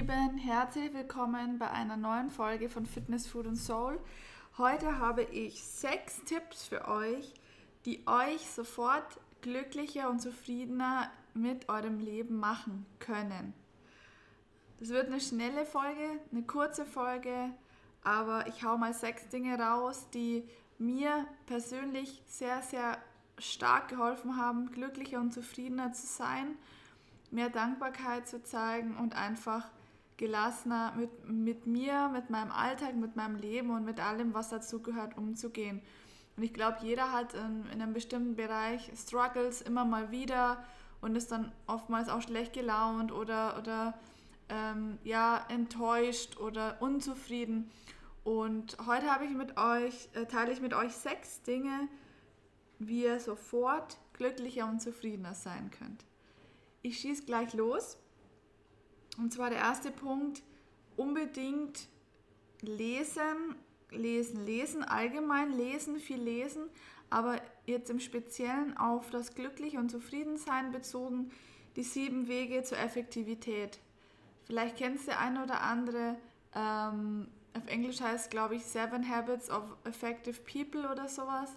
Lieben, herzlich willkommen bei einer neuen Folge von Fitness, Food and Soul. Heute habe ich sechs Tipps für euch, die euch sofort glücklicher und zufriedener mit eurem Leben machen können. Das wird eine schnelle Folge, eine kurze Folge, aber ich hau mal sechs Dinge raus, die mir persönlich sehr, sehr stark geholfen haben, glücklicher und zufriedener zu sein mehr Dankbarkeit zu zeigen und einfach gelassener mit, mit mir, mit meinem Alltag, mit meinem Leben und mit allem, was dazu gehört, umzugehen. Und ich glaube, jeder hat in, in einem bestimmten Bereich Struggles immer mal wieder und ist dann oftmals auch schlecht gelaunt oder, oder ähm, ja, enttäuscht oder unzufrieden. Und heute habe ich mit euch, äh, teile ich mit euch sechs Dinge, wie ihr sofort glücklicher und zufriedener sein könnt. Ich schieße gleich los. Und zwar der erste Punkt, unbedingt lesen, lesen, lesen, allgemein lesen, viel lesen, aber jetzt im Speziellen auf das Glückliche und Zufriedensein bezogen, die sieben Wege zur Effektivität. Vielleicht kennst du eine oder andere, ähm, auf Englisch heißt glaube ich, Seven Habits of Effective People oder sowas.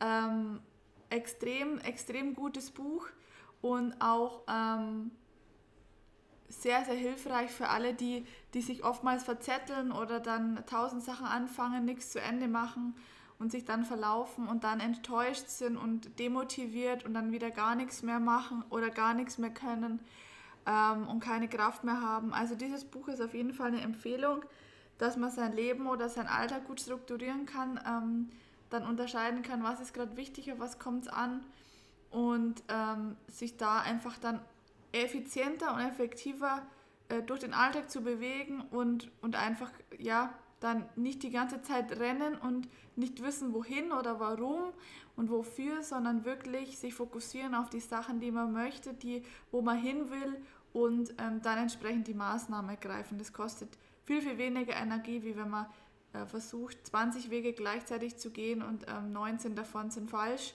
Ähm, extrem, extrem gutes Buch und auch ähm, sehr, sehr hilfreich für alle, die, die sich oftmals verzetteln oder dann tausend Sachen anfangen, nichts zu Ende machen und sich dann verlaufen und dann enttäuscht sind und demotiviert und dann wieder gar nichts mehr machen oder gar nichts mehr können ähm, und keine Kraft mehr haben. Also dieses Buch ist auf jeden Fall eine Empfehlung, dass man sein Leben oder sein Alltag gut strukturieren kann, ähm, dann unterscheiden kann, was ist gerade wichtiger, was kommt es an und ähm, sich da einfach dann effizienter und effektiver äh, durch den Alltag zu bewegen und, und einfach, ja, dann nicht die ganze Zeit rennen und nicht wissen, wohin oder warum und wofür, sondern wirklich sich fokussieren auf die Sachen, die man möchte, die, wo man hin will und ähm, dann entsprechend die Maßnahmen ergreifen. Das kostet viel, viel weniger Energie, wie wenn man äh, versucht, 20 Wege gleichzeitig zu gehen und ähm, 19 davon sind falsch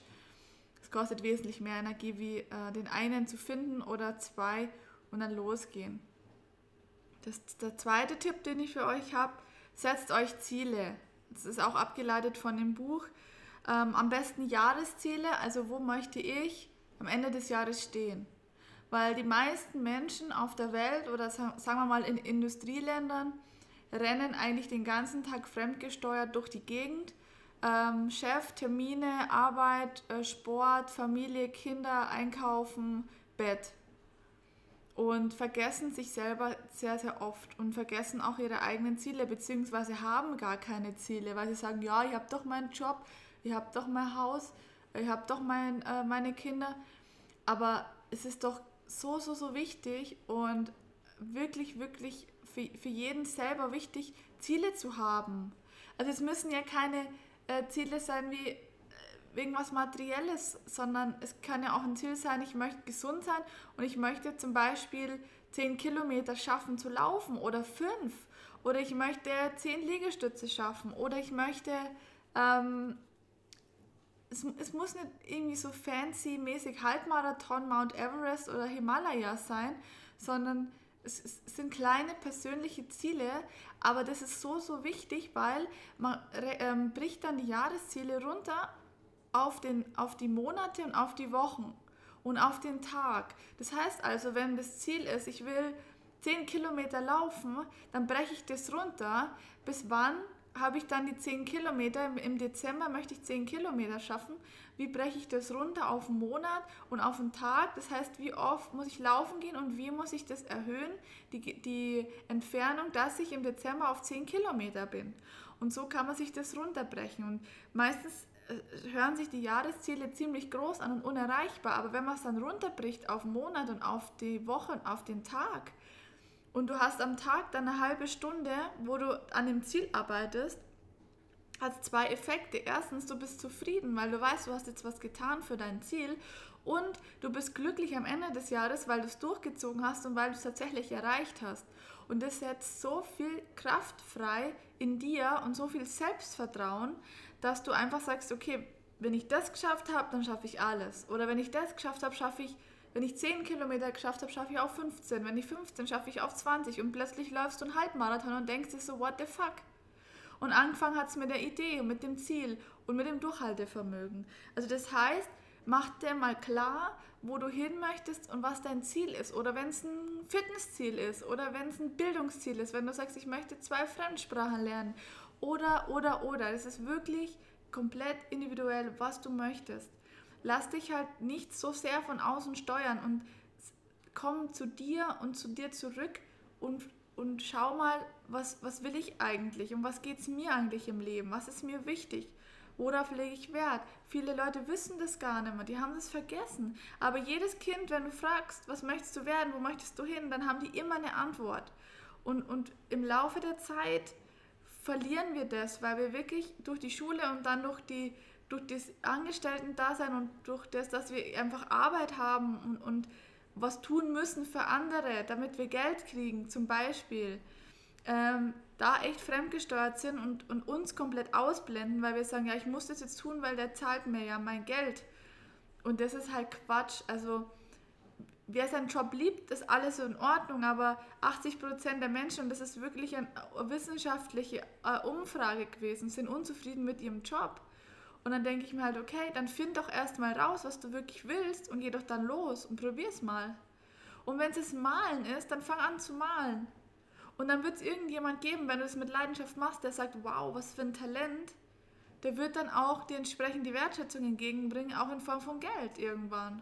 es kostet wesentlich mehr Energie, wie äh, den einen zu finden oder zwei und dann losgehen. Das, der zweite Tipp, den ich für euch habe, setzt euch Ziele. Das ist auch abgeleitet von dem Buch. Ähm, am besten Jahresziele, also wo möchte ich am Ende des Jahres stehen? Weil die meisten Menschen auf der Welt oder sagen wir mal in Industrieländern rennen eigentlich den ganzen Tag fremdgesteuert durch die Gegend ähm, Chef, Termine, Arbeit, äh, Sport, Familie, Kinder, Einkaufen, Bett. Und vergessen sich selber sehr, sehr oft und vergessen auch ihre eigenen Ziele, beziehungsweise haben gar keine Ziele, weil sie sagen, ja, ich habe doch meinen Job, ich habe doch mein Haus, ich habe doch mein, äh, meine Kinder. Aber es ist doch so, so, so wichtig und wirklich, wirklich für, für jeden selber wichtig, Ziele zu haben. Also es müssen ja keine äh, Ziele sein wie äh, irgendwas Materielles, sondern es kann ja auch ein Ziel sein, ich möchte gesund sein und ich möchte zum Beispiel 10 Kilometer schaffen zu laufen oder 5 oder ich möchte 10 Liegestütze schaffen oder ich möchte, ähm, es, es muss nicht irgendwie so fancy-mäßig Halbmarathon, Mount Everest oder Himalaya sein, sondern es, sind kleine persönliche Ziele, aber das ist so, so wichtig, weil man ähm, bricht dann die Jahresziele runter auf, den, auf die Monate und auf die Wochen und auf den Tag. Das heißt also, wenn das Ziel ist, ich will 10 Kilometer laufen, dann breche ich das runter, bis wann habe ich dann die 10 Kilometer, im Dezember möchte ich 10 Kilometer schaffen, wie breche ich das runter auf einen Monat und auf einen Tag, das heißt, wie oft muss ich laufen gehen und wie muss ich das erhöhen, die, die Entfernung, dass ich im Dezember auf 10 Kilometer bin. Und so kann man sich das runterbrechen. Und meistens äh, hören sich die Jahresziele ziemlich groß an und unerreichbar, aber wenn man es dann runterbricht auf einen Monat und auf die Woche und auf den Tag, und du hast am Tag dann eine halbe Stunde, wo du an dem Ziel arbeitest, hat zwei Effekte. Erstens, du bist zufrieden, weil du weißt, du hast jetzt was getan für dein Ziel und du bist glücklich am Ende des Jahres, weil du es durchgezogen hast und weil du es tatsächlich erreicht hast. Und das setzt so viel Kraft frei in dir und so viel Selbstvertrauen, dass du einfach sagst, okay, wenn ich das geschafft habe, dann schaffe ich alles. Oder wenn ich das geschafft habe, schaffe ich Wenn ich 10 Kilometer geschafft habe, schaffe ich auch 15. Wenn ich 15 schaffe ich auch 20. Und plötzlich läufst du einen Halbmarathon und denkst dir so, what the fuck? Und angefangen hat es mit der Idee und mit dem Ziel und mit dem Durchhaltevermögen. Also das heißt, mach dir mal klar, wo du hin möchtest und was dein Ziel ist. Oder wenn es ein Fitnessziel ist oder wenn es ein Bildungsziel ist, wenn du sagst, ich möchte zwei Fremdsprachen lernen. Oder, oder, oder. Das ist wirklich komplett individuell, was du möchtest. Lass dich halt nicht so sehr von außen steuern und komm zu dir und zu dir zurück und, und schau mal, was, was will ich eigentlich und was geht es mir eigentlich im Leben, was ist mir wichtig, worauf lege ich Wert. Viele Leute wissen das gar nicht mehr, die haben das vergessen. Aber jedes Kind, wenn du fragst, was möchtest du werden, wo möchtest du hin, dann haben die immer eine Antwort. Und, und im Laufe der Zeit verlieren wir das, weil wir wirklich durch die Schule und dann durch, die, durch das Angestellten-Dasein und durch das, dass wir einfach Arbeit haben und, und was tun müssen für andere, damit wir Geld kriegen, zum Beispiel, ähm, da echt fremdgesteuert sind und, und uns komplett ausblenden, weil wir sagen, ja, ich muss das jetzt tun, weil der zahlt mir ja mein Geld. Und das ist halt Quatsch. Also wer seinen Job liebt, ist alles in Ordnung, aber 80 Prozent der Menschen, und das ist wirklich eine wissenschaftliche äh, Umfrage gewesen, sind unzufrieden mit ihrem Job. Und dann denke ich mir halt, okay, dann find doch erstmal raus, was du wirklich willst und geh doch dann los und probier's mal. Und wenn es Malen ist, dann fang an zu malen. Und dann wird es irgendjemand geben, wenn du es mit Leidenschaft machst, der sagt, wow, was für ein Talent. Der wird dann auch dir entsprechend die Wertschätzung entgegenbringen, auch in Form von Geld irgendwann.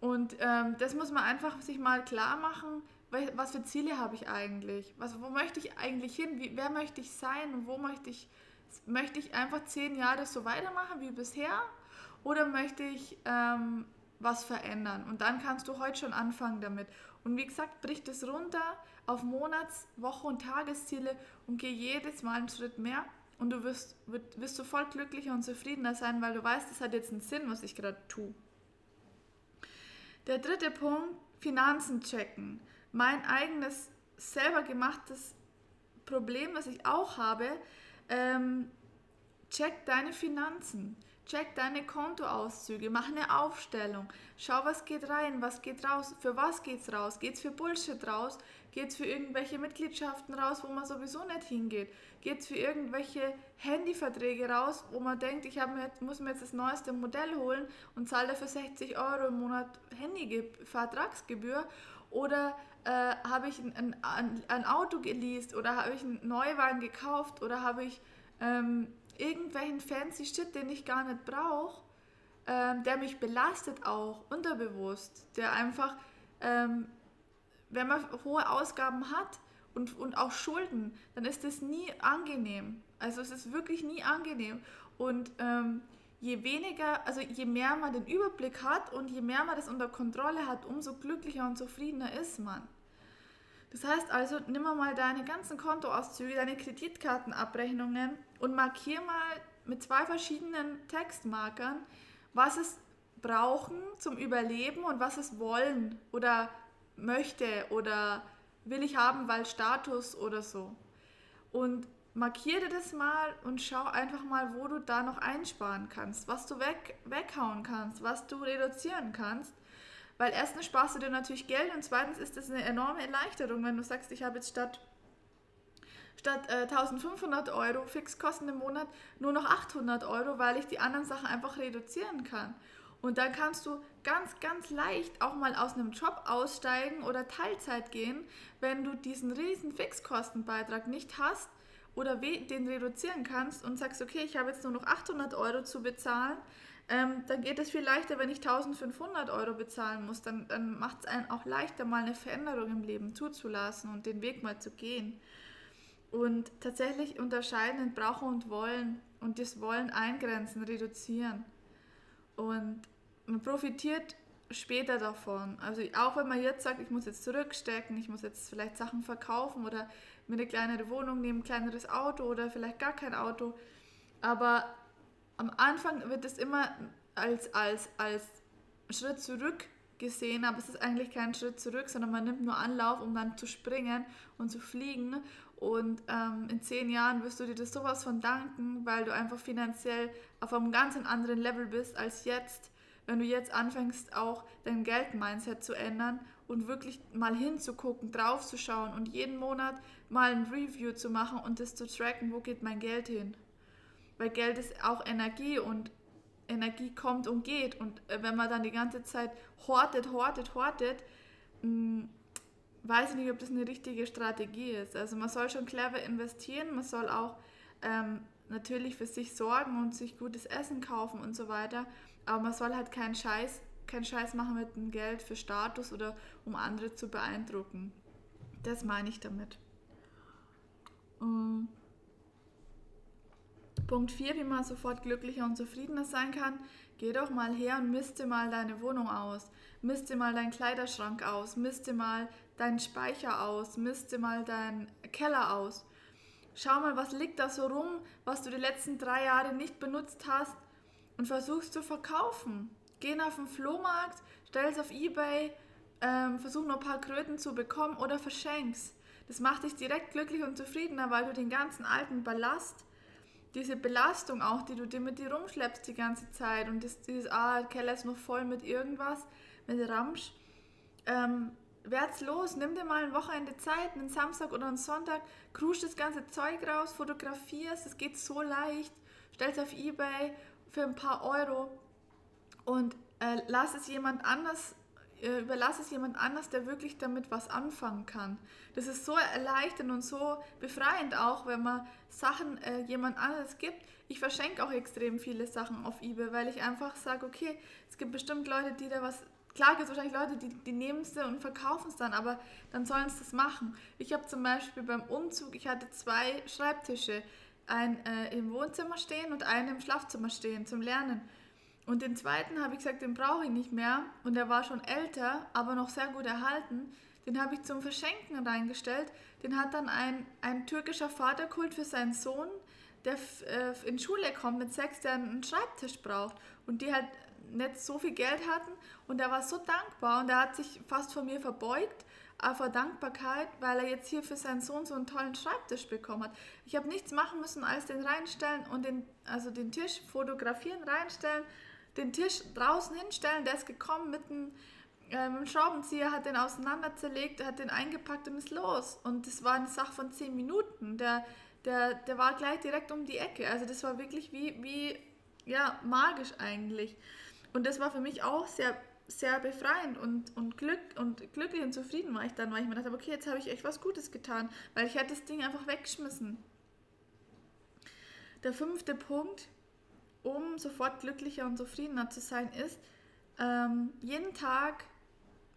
Und ähm, das muss man einfach sich mal klar machen, was für Ziele habe ich eigentlich? Was, wo möchte ich eigentlich hin? Wie, wer möchte ich sein? wo möchte ich, möchte ich einfach zehn Jahre so weitermachen wie bisher? Oder möchte ich ähm, was verändern? Und dann kannst du heute schon anfangen damit. Und wie gesagt, brich das runter auf Monats-, Woche- und Tagesziele und geh jedes Mal einen Schritt mehr. Und du wirst, wirst sofort glücklicher und zufriedener sein, weil du weißt, das hat jetzt einen Sinn, was ich gerade tue. Der dritte Punkt, Finanzen checken. Mein eigenes selber gemachtes Problem, was ich auch habe, ähm, check deine Finanzen. Check deine Kontoauszüge, mach eine Aufstellung, schau, was geht rein, was geht raus, für was geht's raus, geht's für Bullshit raus, geht's für irgendwelche Mitgliedschaften raus, wo man sowieso nicht hingeht, geht's für irgendwelche Handyverträge raus, wo man denkt, ich mir, muss mir jetzt das neueste Modell holen und zahle dafür 60 Euro im Monat Handyvertragsgebühr oder äh, habe ich ein, ein, ein, Auto geleast oder habe ich einen Neuwagen gekauft oder habe ich ähm, irgendwelchen fancy Shit, den ich gar nicht brauche, ähm, der mich belastet auch, unterbewusst, der einfach, ähm, wenn man hohe Ausgaben hat und, und auch Schulden, dann ist das nie angenehm. Also es ist wirklich nie angenehm. Und ähm, je weniger, also je mehr man den Überblick hat und je mehr man das unter Kontrolle hat, umso glücklicher und zufriedener ist man. Das heißt also, nimm mal deine ganzen Kontoauszüge, deine Kreditkartenabrechnungen und markier mal mit zwei verschiedenen Textmarkern, was es brauchen zum Überleben und was es wollen oder möchte oder will ich haben, weil Status oder so. Und markiere das mal und schau einfach mal, wo du da noch einsparen kannst, was du weg, weghauen kannst, was du reduzieren kannst weil erstens sparst du dir natürlich Geld und zweitens ist das eine enorme Erleichterung, wenn du sagst, ich habe jetzt statt, statt äh, 1500 Euro Fixkosten im Monat nur noch 800 Euro, weil ich die anderen Sachen einfach reduzieren kann. Und dann kannst du ganz, ganz leicht auch mal aus einem Job aussteigen oder Teilzeit gehen, wenn du diesen riesen Fixkostenbeitrag nicht hast oder den reduzieren kannst und sagst, okay, ich habe jetzt nur noch 800 Euro zu bezahlen, ähm, dann geht es viel leichter, wenn ich 1500 Euro bezahlen muss. Dann, dann macht es einen auch leichter, mal eine Veränderung im Leben zuzulassen und den Weg mal zu gehen. Und tatsächlich unterscheiden in Brauchen und Wollen und das Wollen eingrenzen, reduzieren. Und man profitiert später davon. Also auch wenn man jetzt sagt, ich muss jetzt zurückstecken, ich muss jetzt vielleicht Sachen verkaufen oder mir eine kleinere Wohnung nehmen, ein kleineres Auto oder vielleicht gar kein Auto. Aber am Anfang wird es immer als, als, als Schritt zurück gesehen, aber es ist eigentlich kein Schritt zurück, sondern man nimmt nur Anlauf, um dann zu springen und zu fliegen. Und ähm, in zehn Jahren wirst du dir das sowas von danken, weil du einfach finanziell auf einem ganz anderen Level bist als jetzt, wenn du jetzt anfängst, auch dein Geld-Mindset zu ändern und wirklich mal hinzugucken, draufzuschauen und jeden Monat mal ein Review zu machen und das zu tracken, wo geht mein Geld hin. Weil Geld ist auch Energie und Energie kommt und geht. Und äh, wenn man dann die ganze Zeit hortet, hortet, hortet, mh, hm, weiß ich nicht, ob das eine richtige Strategie ist. Also man soll schon clever investieren, man soll auch ähm, natürlich für sich sorgen und sich gutes Essen kaufen und so weiter. Aber man soll halt keinen Scheiß, keinen Scheiß machen mit dem Geld für Status oder um andere zu beeindrucken. Das meine ich damit. Mhm. Punkt 4, wie man sofort glücklicher und zufriedener sein kann. Geh doch mal her und misste mal deine Wohnung aus. Misste mal deinen Kleiderschrank aus. Misste mal deinen Speicher aus. Misste mal deinen Keller aus. Schau mal, was liegt da so rum, was du die letzten drei Jahre nicht benutzt hast und versuchst zu verkaufen. Geh auf den Flohmarkt, stell es auf Ebay, ähm, versuch noch ein paar Kröten zu bekommen oder verschenk's. Das macht dich direkt glücklich und zufriedener, weil du den ganzen alten Ballast, diese Belastung auch, die du dir mit dir rumschleppst die ganze Zeit und das, dieses, ah, der Keller ist noch voll mit irgendwas, mit Ramsch, ähm, wär's los, nimm dir mal ein Wochenende Zeit, einen Samstag oder einen Sonntag, krusch das ganze Zeug raus, fotografierst, es geht so leicht, stell's auf Ebay für ein paar Euro und äh, lass es jemand anders, äh, überlass es jemand anders, der wirklich damit was anfangen kann. Das ist so erleichternd und so befreiend auch, wenn man Sachen äh, jemand anderes gibt. Ich verschenke auch extrem viele Sachen auf eBay, weil ich einfach sage, okay, es gibt bestimmt Leute, die da was Klar gibt es wahrscheinlich Leute, die, die nehmen es und verkaufen es dann, aber dann sollen es das machen. Ich habe zum Beispiel beim Umzug, ich hatte zwei Schreibtische, einen äh, im Wohnzimmer stehen und einen im Schlafzimmer stehen zum Lernen. Und den zweiten habe ich gesagt, den brauche ich nicht mehr. Und der war schon älter, aber noch sehr gut erhalten. Den habe ich zum Verschenken reingestellt. Den hat dann ein, ein türkischer Vaterkult für seinen Sohn, der äh, in Schule kommt mit sechs, der einen Schreibtisch braucht. Und die halt nicht so viel Geld hatten. Und er war so dankbar und er hat sich fast vor mir verbeugt vor Dankbarkeit, weil er jetzt hier für seinen Sohn so einen tollen Schreibtisch bekommen hat. Ich habe nichts machen müssen, als den reinstellen und den, also den Tisch fotografieren, reinstellen den Tisch draußen hinstellen, der ist gekommen mit einem, äh, Schraubenzieher, hat den auseinander zerlegt, hat den eingepackt und ist los. Und das war eine Sache von zehn Minuten. Der, der, der war gleich direkt um die Ecke. Also das war wirklich wie, wie ja, magisch eigentlich. Und das war für mich auch sehr, sehr befreiend und, und, Glück, und glücklich und zufrieden war ich dann, weil ich mir dachte, okay, jetzt habe ich echt was Gutes getan, weil ich hätte das Ding einfach weggeschmissen. Der fünfte Punkt, um sofort glücklicher und zufriedener zu sein, ist, ähm, jeden Tag,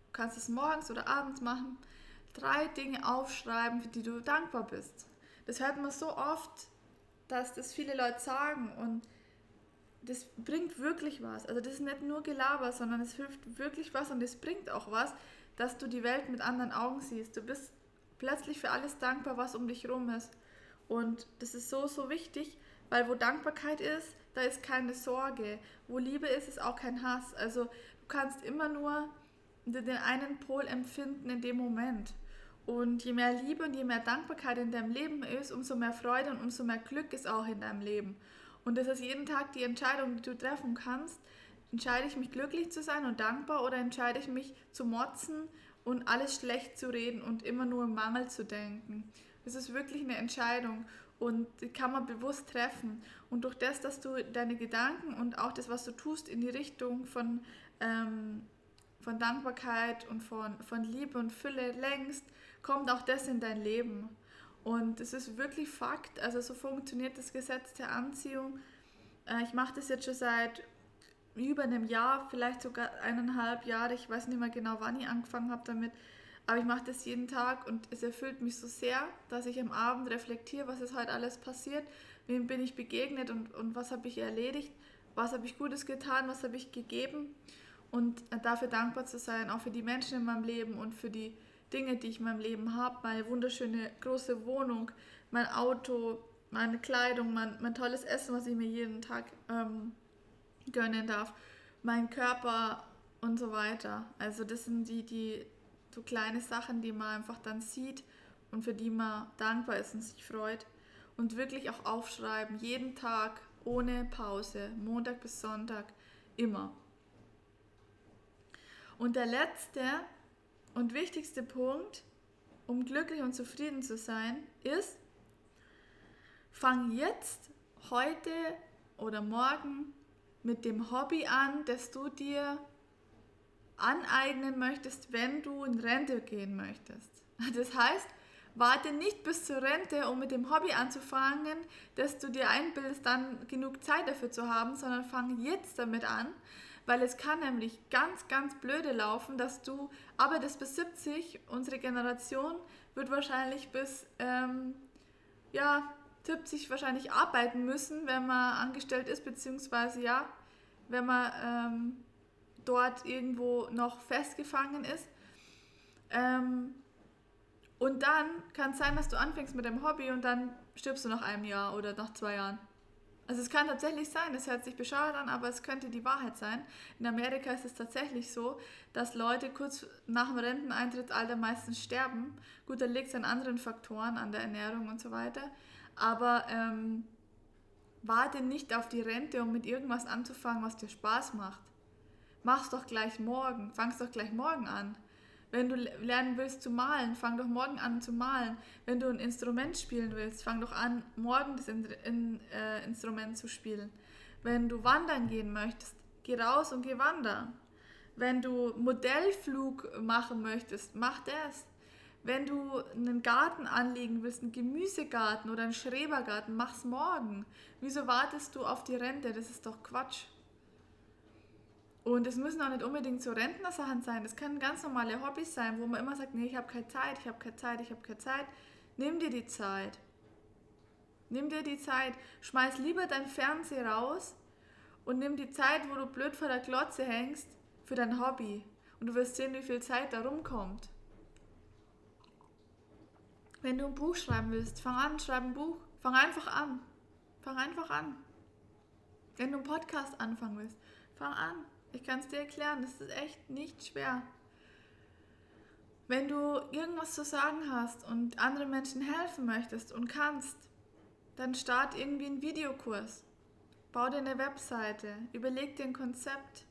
du kannst es morgens oder abends machen, drei Dinge aufschreiben, für die du dankbar bist. Das hört man so oft, dass das viele Leute sagen und das bringt wirklich was. Also das ist nicht nur Gelaber, sondern es hilft wirklich was und es bringt auch was, dass du die Welt mit anderen Augen siehst. Du bist plötzlich für alles dankbar, was um dich herum ist. Und das ist so, so wichtig, weil wo Dankbarkeit ist, da ist keine Sorge. Wo Liebe ist, ist auch kein Hass. Also du kannst immer nur den einen Pol empfinden in dem Moment. Und je mehr Liebe und je mehr Dankbarkeit in deinem Leben ist, umso mehr Freude und umso mehr Glück ist auch in deinem Leben. Und das ist jeden Tag die Entscheidung, die du treffen kannst. Entscheide ich mich glücklich zu sein und dankbar oder entscheide ich mich zu motzen und alles schlecht zu reden und immer nur im Mangel zu denken? Das ist wirklich eine Entscheidung und die kann man bewusst treffen. Und durch das, dass du deine Gedanken und auch das, was du tust, in die Richtung von, ähm, von Dankbarkeit und von, von Liebe und Fülle lenkst, kommt auch das in dein Leben. Und es ist wirklich Fakt, also so funktioniert das Gesetz der Anziehung. Äh, ich mache das jetzt schon seit über einem Jahr, vielleicht sogar eineinhalb Jahre, ich weiß nicht mehr genau, wann ich angefangen habe damit. Aber ich mache das jeden Tag und es erfüllt mich so sehr, dass ich am Abend reflektiere, was ist heute alles passiert, wem bin ich begegnet und, und was habe ich erledigt, was habe ich Gutes getan, was habe ich gegeben und dafür dankbar zu sein, auch für die Menschen in meinem Leben und für die Dinge, die ich in meinem Leben habe, meine wunderschöne große Wohnung, mein Auto, meine Kleidung, mein, mein tolles Essen, was ich mir jeden Tag ähm, gönnen darf, mein Körper und so weiter. Also das sind die, die so kleine Sachen, die man einfach dann sieht und für die man dankbar ist und sich freut. Und wirklich auch aufschreiben, jeden Tag ohne Pause, Montag bis Sonntag, immer. Und der letzte und wichtigste Punkt, um glücklich und zufrieden zu sein, ist, fang jetzt, heute oder morgen mit dem Hobby an, das du dir aneignen möchtest, wenn du in Rente gehen möchtest. Das heißt, warte nicht bis zur Rente, um mit dem Hobby anzufangen, dass du dir einbildest, dann genug Zeit dafür zu haben, sondern fang jetzt damit an, weil es kann nämlich ganz, ganz blöde laufen, dass du arbeitest bis 70, unsere Generation wird wahrscheinlich bis ähm, ja, 70 wahrscheinlich arbeiten müssen, wenn man angestellt ist, beziehungsweise ja, wenn man ähm, dort irgendwo noch festgefangen ist. Ähm, und dann kann es sein, dass du anfängst mit dem Hobby und dann stirbst du nach einem Jahr oder nach zwei Jahren. Also es kann tatsächlich sein, das hört sich bescheuert an, aber es könnte die Wahrheit sein. In Amerika ist es tatsächlich so, dass Leute kurz nach dem Renteneintrittsalter meistens sterben. Gut, da liegt es an anderen Faktoren, an der Ernährung und so weiter. Aber ähm, warte nicht auf die Rente, um mit irgendwas anzufangen, was dir Spaß macht. Mach's doch gleich morgen, fang's doch gleich morgen an. Wenn du lernen willst zu malen, fang doch morgen an zu malen. Wenn du ein Instrument spielen willst, fang doch an, morgen das in, in, äh, Instrument zu spielen. Wenn du wandern gehen möchtest, geh raus und geh wandern. Wenn du Modellflug machen möchtest, mach das. Wenn du einen Garten anlegen willst, einen Gemüsegarten oder einen Schrebergarten, mach's morgen. Wieso wartest du auf die Rente? Das ist doch Quatsch. Und es müssen auch nicht unbedingt so Rentnersachen sein. Das können ganz normale Hobbys sein, wo man immer sagt, nee, ich habe keine Zeit, ich habe keine Zeit, ich habe keine Zeit. Nimm dir die Zeit. Nimm dir die Zeit. Schmeiß lieber dein Fernseher raus und nimm die Zeit, wo du blöd vor der Glotze hängst, für dein Hobby. Und du wirst sehen, wie viel Zeit da rumkommt. Wenn du ein Buch schreiben willst, fang an, schreib ein Buch. Fang einfach an. Fang einfach an. Wenn du einen Podcast anfangen willst, fang an. Ich kann es dir erklären, das ist echt nicht schwer. Wenn du irgendwas zu sagen hast und anderen Menschen helfen möchtest und kannst, dann start irgendwie einen Videokurs. Bau dir eine Webseite, überleg dir ein Konzept.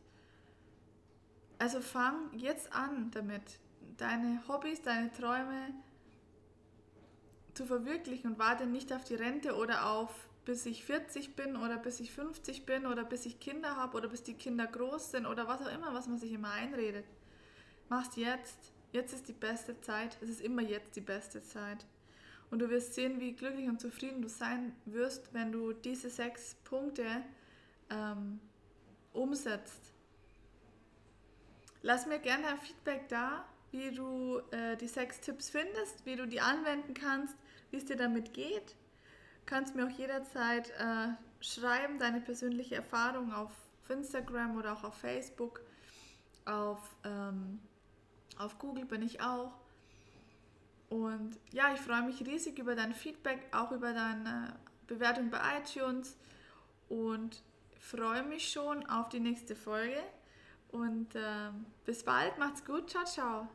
Also fang jetzt an damit, deine Hobbys, deine Träume zu verwirklichen und warte nicht auf die Rente oder auf bis ich 40 bin oder bis ich 50 bin oder bis ich Kinder habe oder bis die Kinder groß sind oder was auch immer, was man sich immer einredet. Mach's jetzt. Jetzt ist die beste Zeit. Es ist immer jetzt die beste Zeit. Und du wirst sehen, wie glücklich und zufrieden du sein wirst, wenn du diese sechs Punkte ähm, umsetzt. Lass mir gerne ein Feedback da, wie du äh, die sechs Tipps findest, wie du die anwenden kannst, wie es dir damit geht kannst mir auch jederzeit äh, schreiben, deine persönliche Erfahrung auf Instagram oder auch auf Facebook. Auf, ähm, auf Google bin ich auch. Und ja, ich freue mich riesig über dein Feedback, auch über deine Bewertung bei iTunes und freue mich schon auf die nächste Folge. Und äh, bis bald, macht's gut, ciao, ciao.